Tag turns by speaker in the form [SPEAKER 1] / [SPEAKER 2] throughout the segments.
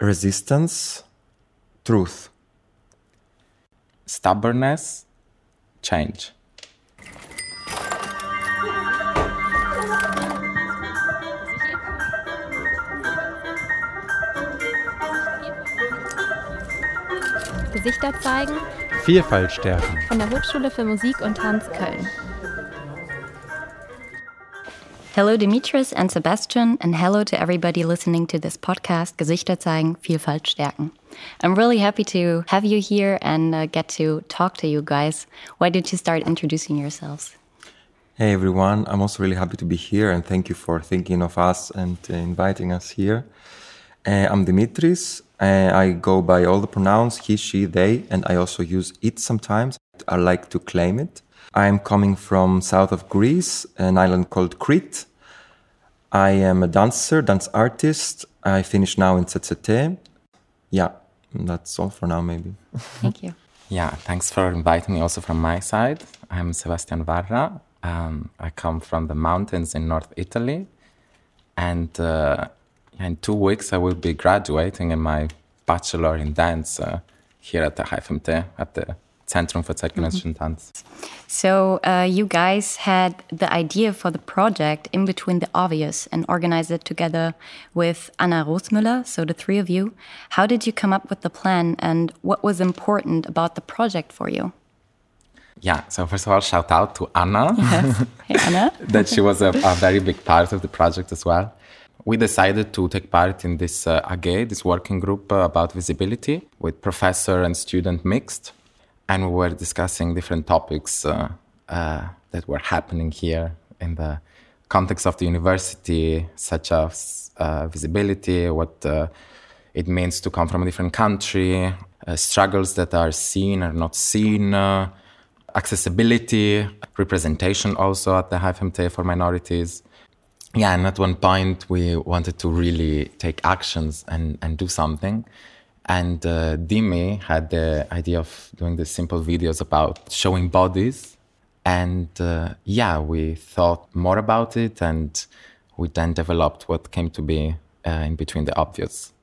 [SPEAKER 1] resistance, truth.
[SPEAKER 2] Stubbornness, change.
[SPEAKER 3] Gesichter zeigen
[SPEAKER 4] Vielfalt stärken.
[SPEAKER 3] von der Hochschule für Musik und Tanz Köln.
[SPEAKER 5] Hello, Dimitris and Sebastian, and hello to everybody listening to this podcast, Gesichter zeigen, Vielfalt stärken. I'm really happy to have you here and uh, get to talk to you guys. Why don't you start introducing yourselves?
[SPEAKER 1] Hey everyone, I'm also really happy to be here and thank you for thinking of us and uh, inviting us here. Uh, I'm Dimitris. Uh, I go by all the pronouns he, she, they, and I also use it sometimes. I like to claim it. I'm coming from south of Greece, an island called Crete. I am a dancer, dance artist. I finish now in ZZT. Yeah, that's all for now, maybe.
[SPEAKER 5] Thank you.
[SPEAKER 2] Yeah, thanks for inviting me also from my side. I'm Sebastian Varra. Um, I come from the mountains in North Italy. And uh, in two weeks, I will be graduating in my bachelor in dance uh, here at the HFMT, at the Zentrum für zeitgenössischen Tanz.
[SPEAKER 5] So, uh, you guys had the idea for the project in between the obvious and organized it together with Anna Rosmüller, so the three of you. How did you come up with the plan and what was important about the project for you?
[SPEAKER 2] Yeah, so first of all, shout out to Anna. Yes.
[SPEAKER 5] Hey, Anna.
[SPEAKER 2] that she was a, a very big part of the project as well. We decided to take part in this uh, AG, this working group uh, about visibility, with professor and student mixed, and we were discussing different topics uh, uh, that were happening here in the context of the university, such as uh, visibility, what uh, it means to come from a different country, uh, struggles that are seen or not seen. Uh, accessibility, representation also at the HFMT for minorities. Yeah, and at one point we wanted to really take actions and, and do something. And uh, Dimi had the idea of doing these simple videos about showing bodies. And uh, yeah, we thought more about it and we then developed what came to be uh, in between the obvious.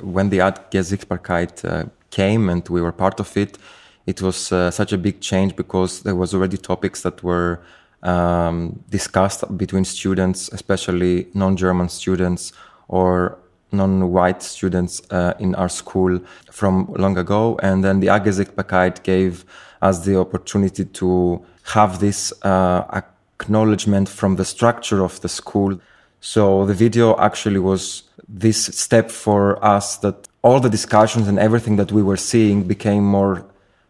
[SPEAKER 1] when the AG Sichtbarkeit uh, came and we were part of it, it was uh, such a big change because there was already topics that were um, discussed between students, especially non-German students or non-white students uh, in our school from long ago. And then the AG Sichtbarkeit gave us the opportunity to have this uh, acknowledgement from the structure of the school. So the video actually was this step for us that all the discussions and everything that we were seeing became more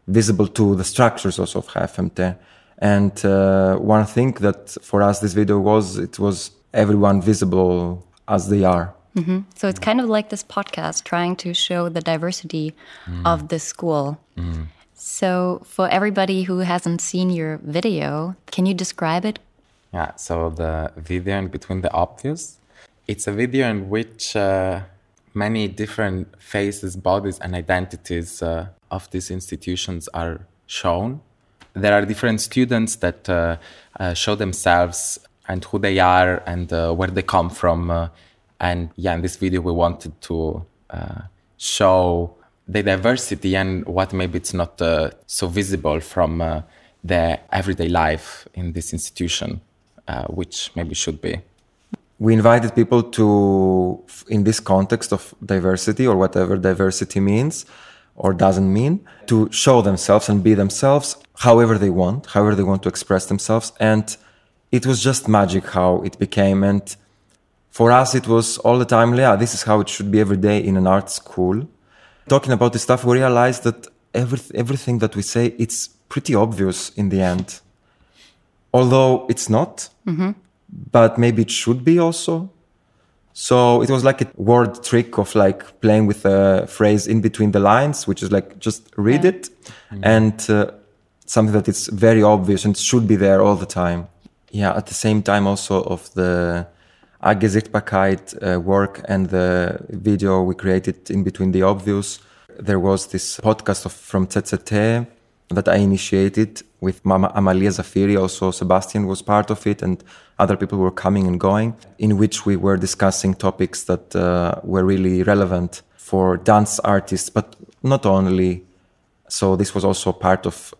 [SPEAKER 1] visible to the structures also of HFMT. And uh, one thing that for us this video was, it was everyone visible as they are.
[SPEAKER 5] So, it's kind of like this podcast trying to show the diversity of the school. So, for everybody who hasn't seen your video, can you describe it?
[SPEAKER 2] Yeah, so the video in between the obvious, it's a video in which uh, many different faces, bodies, and identities uh, of these institutions are shown. There are different students that uh, uh, show themselves and who they are and uh, where they come from. And yeah, in this video, we wanted to uh, show the diversity and what maybe it's not uh, so visible from uh, the everyday life in this institution, uh, which maybe should be.
[SPEAKER 1] we invited people to in this context of diversity or whatever diversity means or doesn't mean to show themselves and be themselves however they want however they want to express themselves and it was just magic how it became and for us it was all the time yeah this is how it should be every day in an art school talking about this stuff we realized that every, everything that we say it's pretty obvious in the end although it's not but maybe it should be also. So it was like a word trick of like playing with a phrase in between the lines, which is like just read it, and uh, something that is very obvious and should be there all the time. Yeah, at the same time also of the AG Sichtbarkeit uh, work and the video we created in between the obvious, there was this podcast of, from ZZT that I initiated with Mama Amalia Zafiri. Also, Sebastian was part of it, and other people were coming and going, in which we were discussing topics that uh, were really relevant for dance artists, but not only. So this was also part of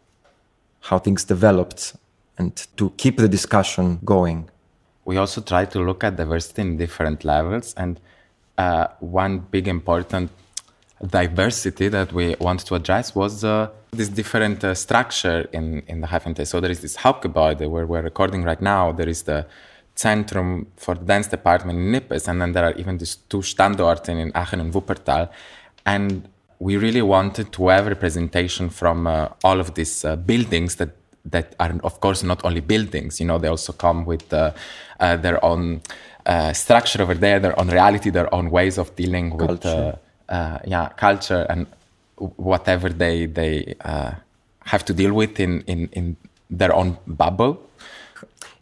[SPEAKER 1] how things developed and to keep the discussion going.
[SPEAKER 2] We also try to look at diversity in different levels, and uh, one big important diversity that we want to address was uh, this different uh, structure in, in the HFMT. So there is this Hauptgebäude where we're recording right now. There is the Zentrum for the dance department in Nippes, and then there are even these two Standorte in Aachen and Wuppertal. And we really wanted to have representation from uh, all of these uh, buildings that that are of course not only buildings you know they also come with uh, uh, their own uh, structure over there their own reality their own ways of dealing with
[SPEAKER 1] Culture.
[SPEAKER 2] uh, yeah culture and whatever they they uh, have to deal with in, in in their own bubble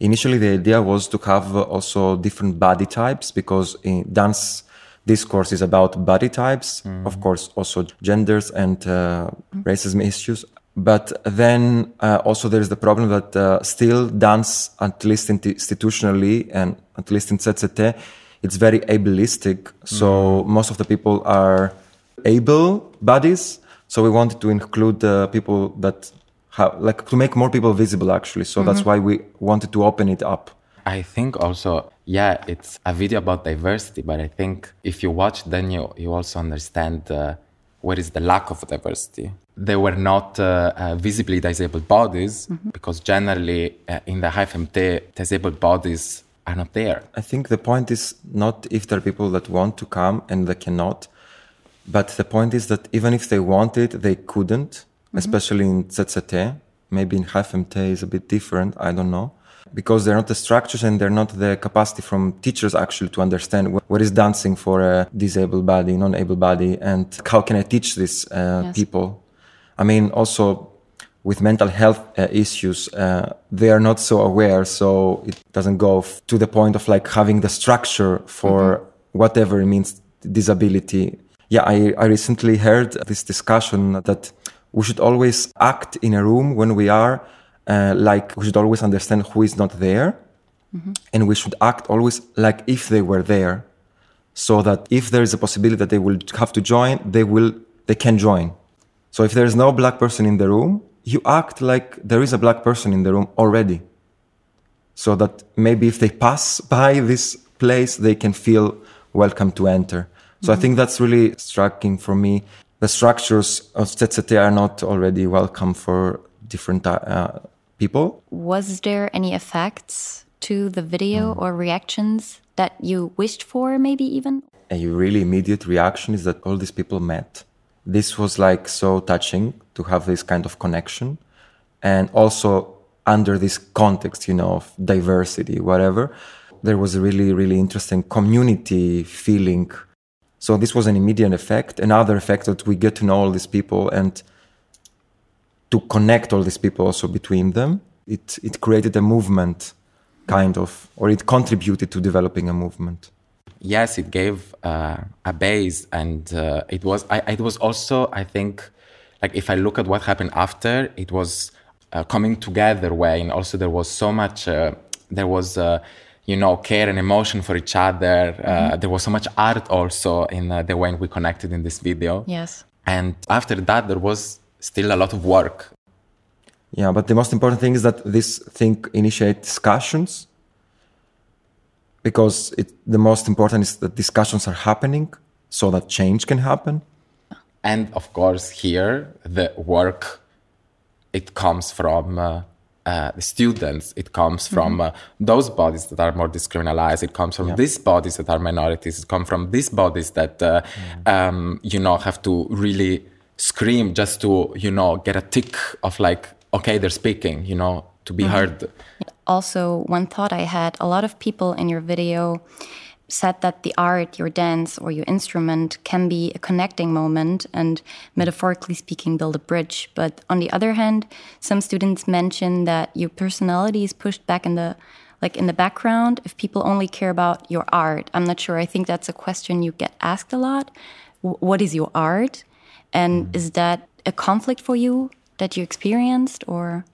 [SPEAKER 1] Initially, the idea was to have uh, also different body types because in dance discourse is about body types, of course, also genders and uh, racism issues. But then uh, also there is the problem that uh, still dance, at least institutionally and at least in ZZT, it's very ableistic. So most of the people are able bodies. So we wanted to include uh, people that have, like, to make more people visible actually. So that's why we wanted to open it up.
[SPEAKER 2] I think also, yeah, it's a video about diversity, but I think if you watch, then you, you also understand uh, where is the lack of diversity. They were not uh, uh, visibly disabled bodies because generally uh, in the HFMT, disabled bodies are not there.
[SPEAKER 1] I think the point is not if there are people that want to come and they cannot, but the point is that even if they wanted, they couldn't, especially in ZZT. Maybe in HFMT is a bit different, I don't know. Because they're not the structures and they're not the capacity from teachers actually to understand wh- what is dancing for a disabled body, non-able body, and how can I teach these uh,
[SPEAKER 5] Yes.
[SPEAKER 1] people. I mean, also with mental health uh, issues, uh, they are not so aware, so it doesn't go f- to the point of like having the structure for whatever it means disability. Yeah, I, I recently heard this discussion that we should always act in a room when we are uh, like we should always understand who is not there, and we should act always like if they were there, so that if there is a possibility that they will have to join, they will they can join. So if there is no black person in the room, you act like there is a black person in the room already. So that maybe if they pass by this place, they can feel welcome to enter. So I think that's really striking for me. The structures of ZZT are not already welcome for different uh, people.
[SPEAKER 5] Was there any effects to the video hmm. or reactions that you wished for, maybe even?
[SPEAKER 1] a really immediate reaction is that all these people met. This was like so touching to have this kind of connection. And also under this context, you know, of diversity, whatever, there was a really, really interesting community feeling. So this was an immediate effect. Another effect that we get to know all these people and to connect all these people also between them. It, it created a movement, kind of, or it contributed to developing a movement.
[SPEAKER 2] yes, it gave uh, a base, and uh, it was. I, it was also, I think, like if I look at what happened after, it was uh, coming together way, and also there was so much. Uh, there was. Uh, you know, care and emotion for each other. Uh, there was so much art also in uh, the way we connected in this video.
[SPEAKER 5] Yes.
[SPEAKER 2] And after that, there was still a lot of work.
[SPEAKER 1] Yeah, but the most important thing is that this thing initiate discussions because it, the most important is that discussions are happening so that change can happen.
[SPEAKER 2] and of course here the work it comes from uh, uh, the students. It comes from uh, those bodies that are more discriminalized. It comes from these bodies that are minorities. It comes from these bodies that uh, um, you know have to really scream just to you know get a tick of like okay they're speaking you know to be mm-hmm. heard
[SPEAKER 5] Also, one thought I had a lot of people in your video said that the art, your dance, or your instrument can be a connecting moment and, metaphorically speaking, build a bridge. But on the other hand, some students mention that your personality is pushed back in the like in the background if people only care about your art. I'm not sure. I think that's a question you get asked a lot. W- what is your art? And is that a conflict for you that you experienced or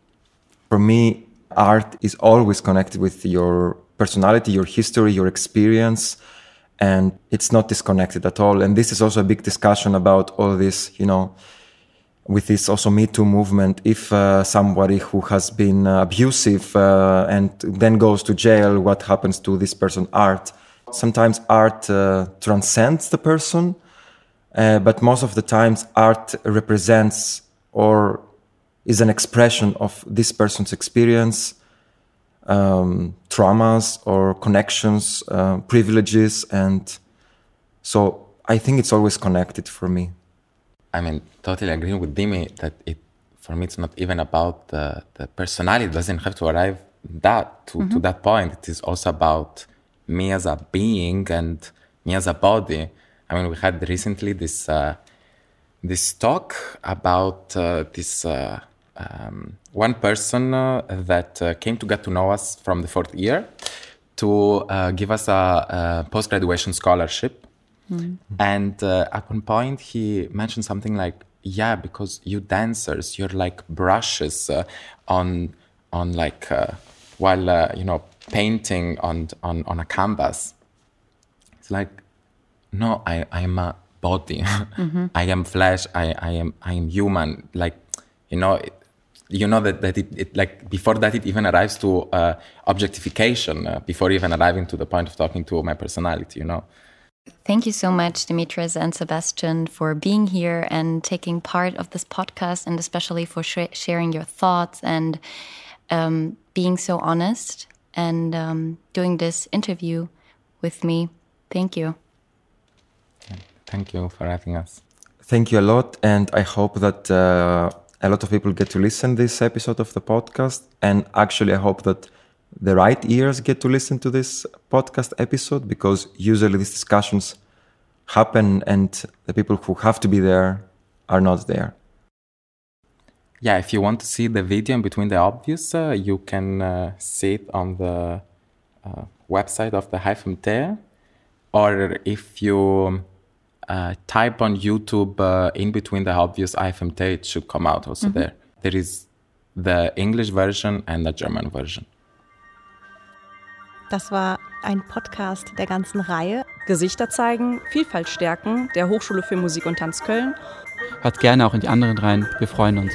[SPEAKER 1] For me, art is always connected with your personality, your history, your experience. and it's not disconnected at all. And this is also a big discussion about all this, you know, with this also Me Too movement. If uh, somebody who has been uh, abusive uh, and then goes to jail, what happens to this person? Art. Sometimes art uh, transcends the person, uh, but most of the times art represents or is an expression of this person's experience, um, traumas or connections, uh, privileges, and so I think it's always connected for me.
[SPEAKER 2] I mean, totally agreeing with Dimi that it, for me, it's not even about the, the personality. It doesn't have to arrive that to, mm-hmm. to that point. It is also about me as a being and me as a body. I mean, we had recently this uh, this talk about uh, this uh, um, one person uh, that uh, came to get to know us from the fourth year to uh, give us a, a post graduation scholarship. Mm-hmm. And at one point, he mentioned something like, "Yeah, because you dancers, you're like brushes on on like while you know painting on on on a canvas." It's like, no, I I'm a body. Mm-hmm. I am flesh. I I am I am human. Like you know. It, you know that, that it, it, like before that it even arrives to uh, objectification uh, before even arriving to the point of talking to my personality you know
[SPEAKER 5] Thank you so much, Dimitris and Sebastian, for being here and taking part of this podcast, and especially for sh sharing your thoughts and um, being so honest and um, doing this interview with me. Thank you.
[SPEAKER 2] Thank you for having us.
[SPEAKER 1] Thank you a lot, and I hope that. Uh, a lot of people get to listen this episode of the podcast and actually i hope that the right ears get to listen to this podcast episode because usually these discussions happen and the people who have to be there are not there
[SPEAKER 2] yeah if you want to see the video in between the obvious uh, you can uh, see it on the uh, website of the HFMT or if you type on YouTube uh, in between the obvious IFMT, it should come out also mm-hmm. there. There is the English version and the German version.
[SPEAKER 6] Das war ein Podcast der ganzen Reihe. Gesichter zeigen, Vielfalt stärken, der Hochschule für Musik und Tanz Köln.
[SPEAKER 4] Hört gerne auch in die anderen rein. Wir freuen uns.